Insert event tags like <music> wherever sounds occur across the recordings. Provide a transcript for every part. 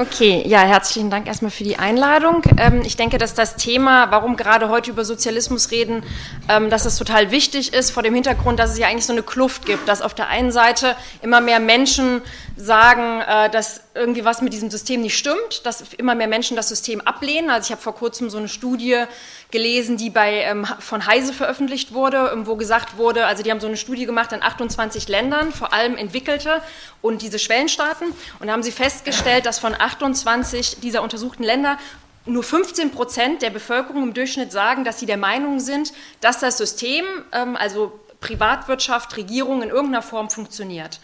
Okay, ja, herzlichen Dank erstmal für die Einladung. Ähm, ich denke, dass das Thema, warum gerade heute über Sozialismus reden, ähm, dass es total wichtig ist, vor dem Hintergrund, dass es ja eigentlich so eine Kluft gibt, dass auf der einen Seite immer mehr Menschen sagen, äh, dass irgendwie was mit diesem System nicht stimmt, dass immer mehr Menschen das System ablehnen. Also ich habe vor kurzem so eine Studie gelesen, die bei, ähm, von Heise veröffentlicht wurde, wo gesagt wurde, also die haben so eine Studie gemacht in 28 Ländern, vor allem entwickelte und diese Schwellenstaaten, und da haben sie festgestellt, dass von 28 dieser untersuchten Länder nur 15 Prozent der Bevölkerung im Durchschnitt sagen, dass sie der Meinung sind, dass das System, ähm, also Privatwirtschaft, Regierung in irgendeiner Form funktioniert.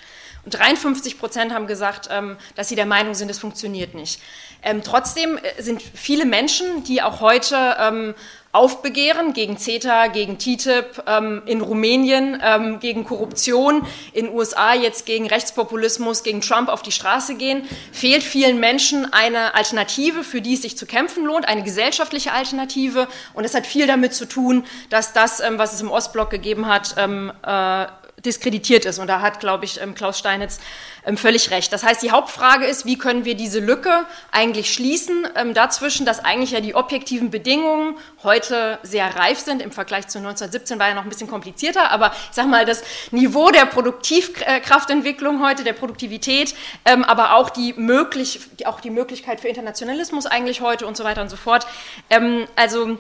Und 53 Prozent haben gesagt, ähm, dass sie der Meinung sind, es funktioniert nicht. Ähm, trotzdem äh, sind viele Menschen, die auch heute ähm, aufbegehren gegen CETA, gegen TTIP, in Rumänien gegen Korruption, in USA jetzt gegen Rechtspopulismus, gegen Trump auf die Straße gehen, fehlt vielen Menschen eine Alternative, für die es sich zu kämpfen lohnt, eine gesellschaftliche Alternative. Und es hat viel damit zu tun, dass das, was es im Ostblock gegeben hat, äh, diskreditiert ist. Und da hat, glaube ich, ähm, Klaus Steinitz ähm, völlig recht. Das heißt, die Hauptfrage ist, wie können wir diese Lücke eigentlich schließen ähm, dazwischen, dass eigentlich ja die objektiven Bedingungen heute sehr reif sind. Im Vergleich zu 1917 war ja noch ein bisschen komplizierter, aber ich sage mal, das Niveau der Produktivkraftentwicklung heute, der Produktivität, aber auch die, möglich, auch die Möglichkeit für Internationalismus eigentlich heute und so weiter und so fort. also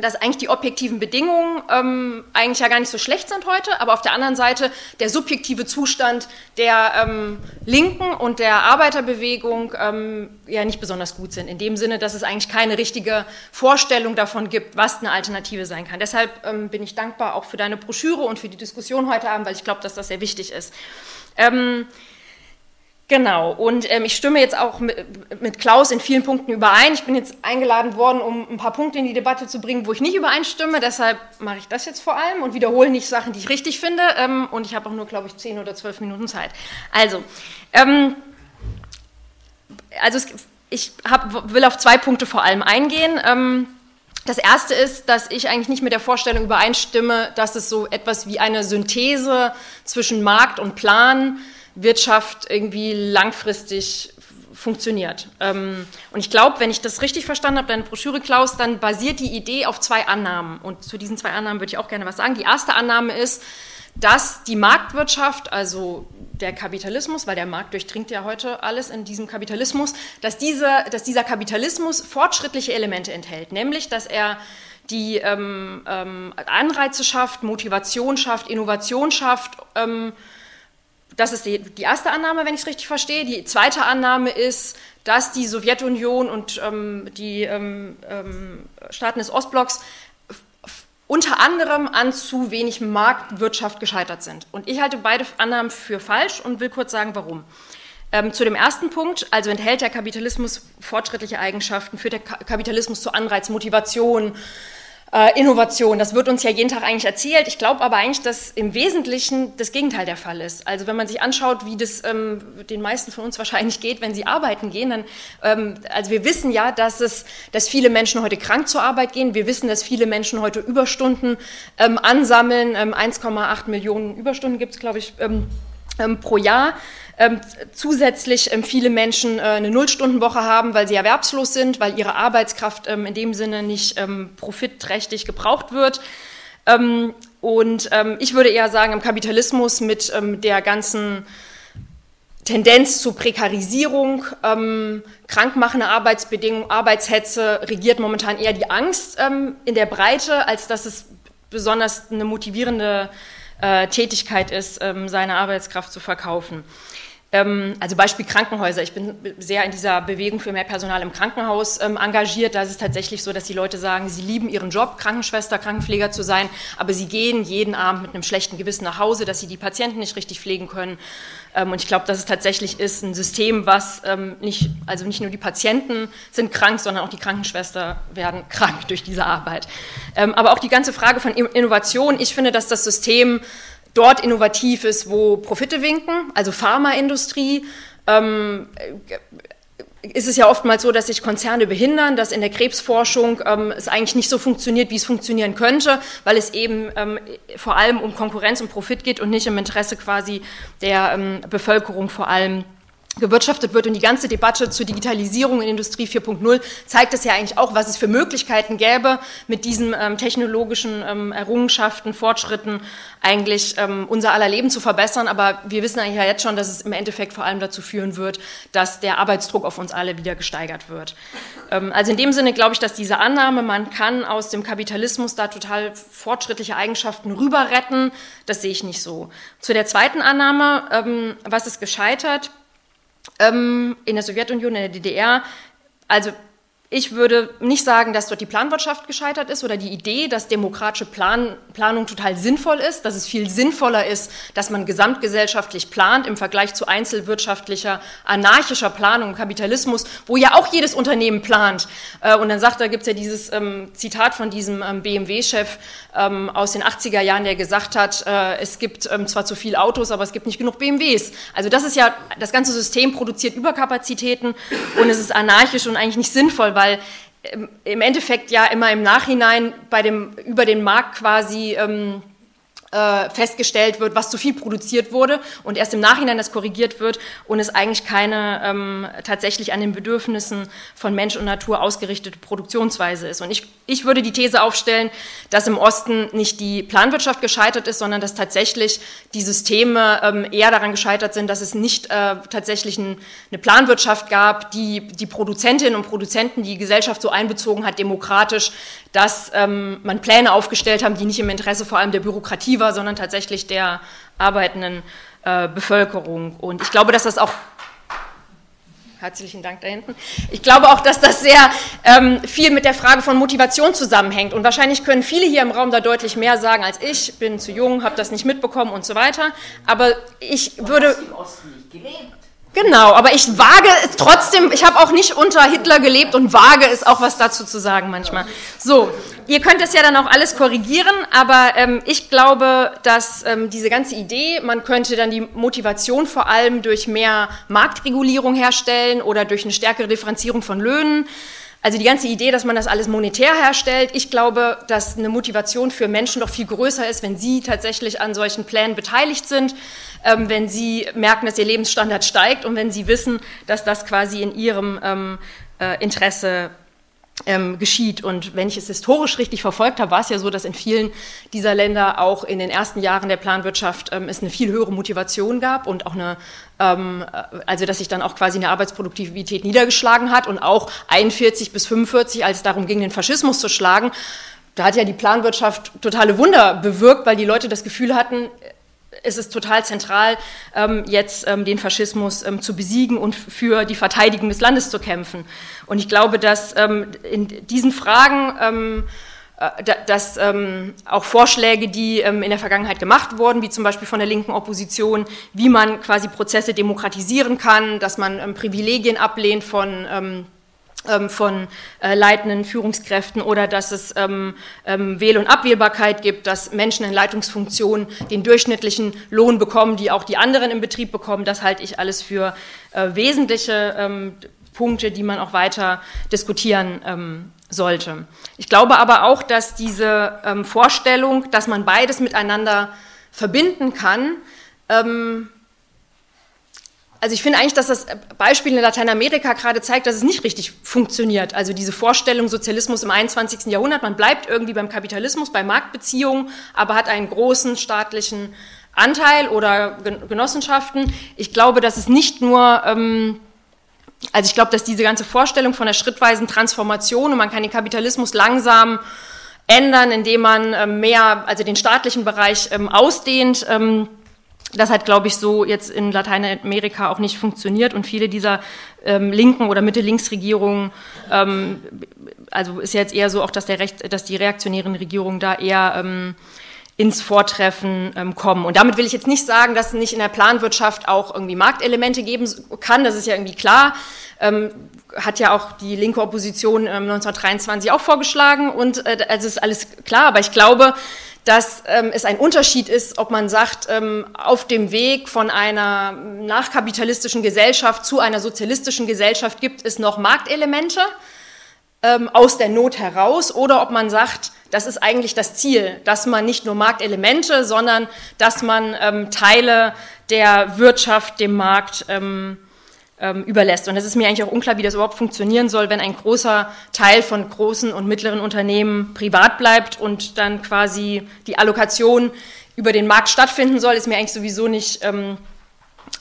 dass eigentlich die objektiven Bedingungen ähm, eigentlich ja gar nicht so schlecht sind heute, aber auf der anderen Seite der subjektive Zustand der ähm, Linken und der Arbeiterbewegung ähm, ja nicht besonders gut sind. In dem Sinne, dass es eigentlich keine richtige Vorstellung davon gibt, was eine Alternative sein kann. Deshalb ähm, bin ich dankbar auch für deine Broschüre und für die Diskussion heute Abend, weil ich glaube, dass das sehr wichtig ist. Genau, und ähm, ich stimme jetzt auch mit, mit, Klaus in vielen Punkten überein. Ich bin jetzt eingeladen worden, um ein paar Punkte in die Debatte zu bringen, wo ich nicht übereinstimme. Deshalb mache ich das jetzt vor allem und wiederhole nicht Sachen, die ich richtig finde. Ähm, und ich habe auch nur, glaube ich, zehn oder zwölf Minuten Zeit. Also, ähm, also es, ich hab, will auf zwei Punkte vor allem eingehen. Ähm, das erste ist, dass ich eigentlich nicht mit der Vorstellung übereinstimme, dass es so etwas wie eine Synthese zwischen Markt und Plan Wirtschaft irgendwie langfristig funktioniert. Ähm, und ich glaube, wenn ich das richtig verstanden habe, deine Broschüre, Klaus, dann basiert die Idee auf zwei Annahmen. Und zu diesen zwei Annahmen würde ich auch gerne was sagen. Die erste Annahme ist, dass die Marktwirtschaft, also der Kapitalismus, weil der Markt durchdringt ja heute alles in diesem Kapitalismus, dass, diese, dass dieser Kapitalismus fortschrittliche Elemente enthält, nämlich dass er die ähm, ähm, Anreize schafft, Motivation schafft, Innovation schafft, ähm, das ist die, die erste Annahme, wenn ich es richtig verstehe. Die zweite Annahme ist, dass die Sowjetunion und ähm, die ähm, ähm, Staaten des Ostblocks unter anderem an zu wenig Marktwirtschaft gescheitert sind. Und ich halte beide Annahmen für falsch und will kurz sagen, warum. Ähm, zu dem ersten Punkt, also enthält der Kapitalismus fortschrittliche Eigenschaften, führt der Kapitalismus zu Anreiz, Motivation, äh, Innovation. Das wird uns ja jeden Tag eigentlich erzählt. Ich glaube aber eigentlich, dass im Wesentlichen das Gegenteil der Fall ist. Also wenn man sich anschaut, wie das ähm, den meisten von uns <laughs> wahrscheinlich geht, wenn sie arbeiten gehen, dann, ähm, also wir wissen ja, dass es, dass viele Menschen heute krank zur Arbeit gehen. Wir wissen, dass viele Menschen heute Überstunden ähm, ansammeln. 1,8 ähm, Millionen Überstunden gibt es, glaube ich, ähm, ähm, pro Jahr ähm, zusätzlich ähm, viele Menschen äh, eine Nullstundenwoche haben, weil sie erwerbslos sind, weil ihre Arbeitskraft ähm, in dem Sinne nicht ähm, profitträchtig gebraucht wird. Ähm, und ähm, ich würde eher sagen, im Kapitalismus mit der ganzen Tendenz zur Prekarisierung, krankmachende Arbeitsbedingungen, Arbeitshetze regiert momentan eher die Angst in der Breite, als dass es besonders eine motivierende äh, Tätigkeit ist, seine Arbeitskraft zu verkaufen. Ähm, also Beispiel Krankenhäuser. Ich bin sehr in dieser Bewegung für mehr Personal im Krankenhaus ähm, engagiert. Da ist es tatsächlich so, dass die Leute sagen, sie lieben ihren Job, Krankenschwester, Krankenpfleger zu sein, aber sie gehen jeden Abend mit einem schlechten Gewissen nach Hause, dass sie die Patienten nicht richtig pflegen können. Ähm, und ich glaube, dass es tatsächlich ist ein System, was nicht, also nicht nur die Patienten sind krank, sondern auch die Krankenschwester werden krank durch diese Arbeit. aber auch die ganze Frage von Innovation. Ich finde, dass das System dort innovativ ist, wo Profite winken, also Pharmaindustrie. Ähm, ist es ja oftmals so, dass sich Konzerne behindern, dass in der Krebsforschung ähm, es eigentlich nicht so funktioniert, wie es funktionieren könnte, weil es eben ähm, vor allem um Konkurrenz und Profit geht und nicht im Interesse quasi der ähm, Bevölkerung vor allem gewirtschaftet wird. Und die ganze Debatte zur Digitalisierung in Industrie 4.0 zeigt es ja eigentlich auch, was es für Möglichkeiten gäbe, mit diesen ähm, technologischen ähm, Errungenschaften, Fortschritten eigentlich ähm, unser aller Leben zu verbessern. Aber wir wissen eigentlich ja jetzt schon, dass es im Endeffekt vor allem dazu führen wird, dass der Arbeitsdruck auf uns alle wieder gesteigert wird. Ähm, also in dem Sinne glaube ich, dass diese Annahme, man kann aus dem Kapitalismus da total fortschrittliche Eigenschaften rüber retten, das sehe ich nicht so. Zu der zweiten Annahme, ähm, was ist gescheitert? Ähm, in der Sowjetunion, in der DDR. Also ich würde nicht sagen, dass dort die Planwirtschaft gescheitert ist oder die Idee, dass demokratische Plan Planung total sinnvoll ist, dass es viel sinnvoller ist, dass man gesamtgesellschaftlich plant im Vergleich zu einzelwirtschaftlicher, anarchischer Planung, Kapitalismus, wo ja auch jedes Unternehmen plant. Äh, und dann sagt, da gibt es ja dieses ähm, Zitat von diesem ähm, BMW-Chef ähm, aus den 80er Jahren, der gesagt hat, äh, es gibt ähm, zwar zu viele Autos, aber es gibt nicht genug BMWs. Also das ist ja, das ganze System produziert Überkapazitäten und es ist anarchisch und eigentlich nicht sinnvoll, weil ähm, im Endeffekt ja immer im Nachhinein bei dem, über den Markt quasi ähm, äh, festgestellt wird, was zu viel produziert wurde und erst im Nachhinein das korrigiert wird und es eigentlich keine ähm, tatsächlich an den Bedürfnissen von Mensch und Natur ausgerichtete Produktionsweise ist. Und ich, ich würde die These aufstellen, dass im Osten nicht die Planwirtschaft gescheitert ist, sondern dass tatsächlich die Systeme ähm, eher daran gescheitert sind, dass es nicht äh, tatsächlich ein, eine Planwirtschaft gab, die die Produzentinnen und Produzenten, die Gesellschaft so einbezogen hat, demokratisch, dass ähm, man Pläne aufgestellt haben, die nicht im Interesse vor allem der Bürokratie war, sondern tatsächlich der arbeitenden äh, Bevölkerung. Und ich glaube, dass das auch Herzlichen Dank da hinten. Ich glaube auch, dass das sehr ähm, viel mit der Frage von Motivation zusammenhängt. Und wahrscheinlich können viele hier im Raum da deutlich mehr sagen als ich. Bin zu jung, habe das nicht mitbekommen und so weiter. Aber ich würde. Im Osten nicht gelebt. Genau, aber ich wage trotzdem, ich habe auch nicht unter Hitler gelebt und wage es auch was dazu zu sagen manchmal. So, ihr könnt es ja dann auch alles korrigieren, aber ähm, ich glaube, dass ähm, diese ganze Idee, man könnte dann die Motivation vor allem durch mehr Marktregulierung herstellen oder durch eine stärkere Differenzierung von Löhnen. Also die ganze Idee, dass man das alles monetär herstellt, ich glaube, dass eine Motivation für Menschen doch viel größer ist, wenn sie tatsächlich an solchen Plänen beteiligt sind ähm, wenn sie merken, dass ihr Lebensstandard steigt und wenn sie wissen, dass das quasi in ihrem ähm, äh, Interesse ähm, geschieht. Und wenn ich es historisch richtig verfolgt habe, war es ja so, dass in vielen dieser Länder auch in den ersten Jahren der Planwirtschaft ähm, es eine viel höhere Motivation gab und auch eine, ähm, äh, also dass sich dann auch quasi eine Arbeitsproduktivität niedergeschlagen hat und auch 41 bis 45, als es darum ging, den Faschismus zu schlagen, da hat ja die Planwirtschaft totale Wunder bewirkt, weil die Leute das Gefühl hatten, ist es total zentral, ähm, jetzt ähm, den Faschismus ähm, zu besiegen und für die Verteidigung des Landes zu kämpfen. Und ich glaube, dass ähm, in diesen Fragen ähm, äh, dass ähm, auch Vorschläge, die ähm, in der Vergangenheit gemacht wurden, wie zum Beispiel von der linken Opposition, wie man quasi Prozesse demokratisieren kann, dass man ähm, Privilegien ablehnt von ähm, von äh, leitenden Führungskräften oder dass es ähm, ähm, Wähl- und Abwählbarkeit gibt, dass Menschen in Leitungsfunktionen den durchschnittlichen Lohn bekommen, die auch die anderen im Betrieb bekommen. Das halte ich alles für äh, wesentliche ähm, Punkte, die man auch weiter diskutieren ähm, sollte. Ich glaube aber auch, dass diese ähm, Vorstellung, dass man beides miteinander verbinden kann, also ich finde eigentlich, dass das Beispiel in Lateinamerika gerade zeigt, dass es nicht richtig funktioniert. Also diese Vorstellung Sozialismus im 21. Jahrhundert, man bleibt irgendwie beim Kapitalismus, bei Marktbeziehungen, aber hat einen großen staatlichen Anteil oder Genossenschaften. Ich glaube, dass es nicht nur, ähm, also ich glaube, dass diese ganze Vorstellung von der schrittweisen Transformation und man kann den Kapitalismus langsam ändern, indem man ähm, mehr, also den staatlichen Bereich ähm, ausdehnt, ähm, das hat, glaube ich, so jetzt in Lateinamerika auch nicht funktioniert. Und viele dieser ähm, linken oder Mitte-Links-Regierungen, ähm, also ist jetzt eher so auch, dass, der Recht, dass die reaktionären Regierungen da eher ähm, ins Vortreffen ähm, kommen. Und damit will ich jetzt nicht sagen, dass es nicht in der Planwirtschaft auch irgendwie Marktelemente geben kann, das ist ja irgendwie klar. Ähm, hat ja auch die linke Opposition ähm, 1923 auch vorgeschlagen und äh, also ist alles klar, aber ich glaube, dass ähm, es ein Unterschied ist, ob man sagt, ähm, auf dem Weg von einer nachkapitalistischen Gesellschaft zu einer sozialistischen Gesellschaft gibt es noch Marktelemente ähm, aus der Not heraus oder ob man sagt, das ist eigentlich das Ziel, dass man nicht nur Marktelemente, sondern dass man ähm, Teile der Wirtschaft dem Markt ähm, ähm, überlässt. Und es ist mir eigentlich auch unklar, wie das überhaupt funktionieren soll, wenn ein großer Teil von großen und mittleren Unternehmen privat bleibt und dann quasi die Allokation über den Markt stattfinden soll, ist mir eigentlich sowieso nicht ähm,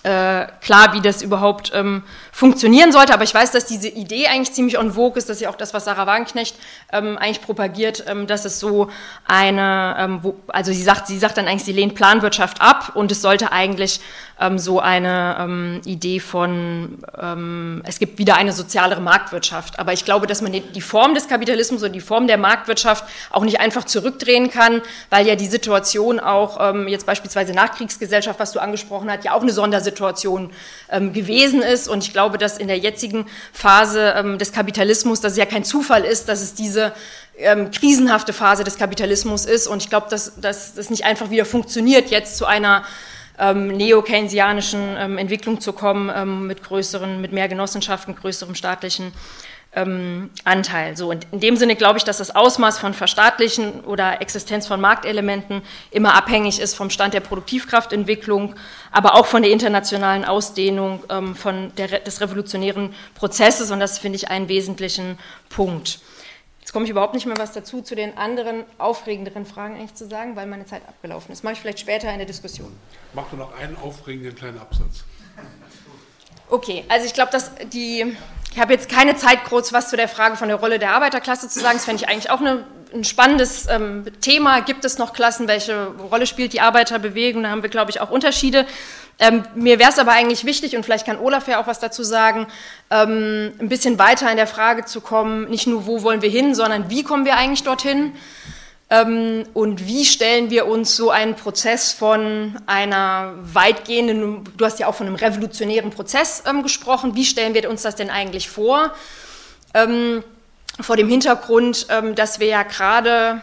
äh, klar, wie das überhaupt ähm, funktionieren sollte. Aber ich weiß, dass diese Idee eigentlich ziemlich on vogue ist. Das ist ja auch das, was Sarah Wagenknecht ähm, eigentlich propagiert, ähm, dass es so eine, ähm, wo, also sie sagt, sie sagt dann eigentlich, sie lehnt Planwirtschaft ab und es sollte eigentlich ähm, so eine ähm, Idee von, es gibt wieder eine sozialere Marktwirtschaft. Aber ich glaube, dass man die, Form des Kapitalismus und die Form der Marktwirtschaft auch nicht einfach zurückdrehen kann, weil ja die Situation auch jetzt beispielsweise Nachkriegsgesellschaft, was du angesprochen hast, ja auch eine Sondersituation gewesen ist. Und ich glaube, glaube, dass in der jetzigen Phase ähm, des Kapitalismus, dass es ja kein Zufall ist, dass es diese ähm, krisenhafte Phase des Kapitalismus ist. Und ich glaube, dass, dass das nicht einfach wieder funktioniert, jetzt zu einer ähm, neo-keynesianischen ähm, Entwicklung zu kommen, ähm, mit größeren, mit mehr Genossenschaften, größerem staatlichen ähm, Anteil. So, und in dem Sinne glaube ich, dass das Ausmaß von Verstaatlichen oder Existenz von Marktelementen immer abhängig ist vom Stand der Produktivkraftentwicklung, aber auch von der internationalen Ausdehnung ähm, von der, des revolutionären Prozesses. Und das finde ich einen wesentlichen Punkt. Jetzt komme ich überhaupt nicht mehr was dazu, zu den anderen aufregenderen Fragen eigentlich zu sagen, weil meine Zeit abgelaufen ist. Mache ich vielleicht später in der Diskussion. Mach du noch einen aufregenden kleinen Absatz. Okay, also ich glaube, dass die ich habe jetzt keine Zeit, kurz was zu der Frage von der Rolle der Arbeiterklasse zu sagen. Das fände ich eigentlich auch eine, ein spannendes ähm, Thema. Gibt es noch Klassen? Welche Rolle spielt die Arbeiterbewegung? Da haben wir, glaube ich, auch Unterschiede. Ähm, mir wäre es aber eigentlich wichtig, und vielleicht kann Olaf ja auch was dazu sagen, ähm, ein bisschen weiter in der Frage zu kommen, nicht nur wo wollen wir hin, sondern wie kommen wir eigentlich dorthin? Ähm, und wie stellen wir uns so einen Prozess von einer weitgehenden, du hast ja auch von einem revolutionären Prozess ähm, gesprochen, wie stellen wir uns das denn eigentlich vor? Ähm, vor dem Hintergrund, dass wir ja gerade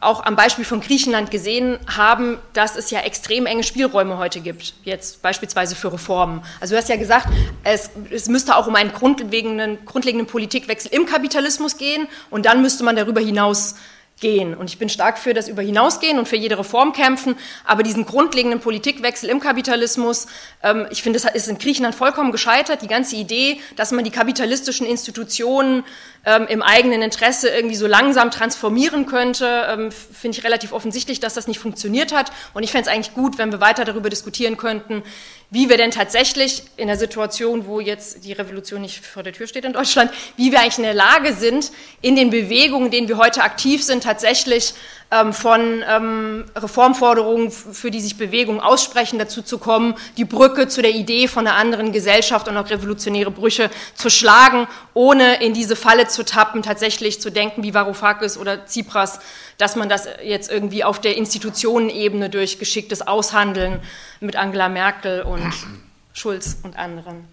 auch am Beispiel von Griechenland gesehen haben, dass es ja extrem enge Spielräume heute gibt, jetzt beispielsweise für Reformen. Also du hast ja gesagt, es, es müsste auch um einen grundlegenden, grundlegenden Politikwechsel im Kapitalismus gehen und dann müsste man darüber hinaus gehen. Und ich bin stark für das Über hinausgehen und für jede Reform kämpfen, aber diesen grundlegenden Politikwechsel im Kapitalismus, ähm, ich finde, das ist in Griechenland vollkommen gescheitert. Die ganze Idee, dass man die kapitalistischen Institutionen ähm, im eigenen Interesse irgendwie so langsam transformieren könnte, ähm, finde ich relativ offensichtlich, dass das nicht funktioniert hat. Und ich fände es eigentlich gut, wenn wir weiter darüber diskutieren könnten, wie wir denn tatsächlich in der Situation, wo jetzt die Revolution nicht vor der Tür steht in Deutschland, wie wir eigentlich in der Lage sind, in den Bewegungen, in denen wir heute aktiv sind, tatsächlich ähm, von ähm, Reformforderungen, für die sich Bewegungen aussprechen, dazu zu kommen, die Brücke zu der Idee von einer anderen Gesellschaft und auch revolutionäre Brüche zu schlagen, ohne in diese Falle zu tappen, tatsächlich zu denken, wie Varoufakis oder Tsipras, dass man das jetzt irgendwie auf der Institutionenebene durch geschicktes Aushandeln mit Angela Merkel und <clears throat> Schulz und anderen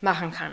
machen kann.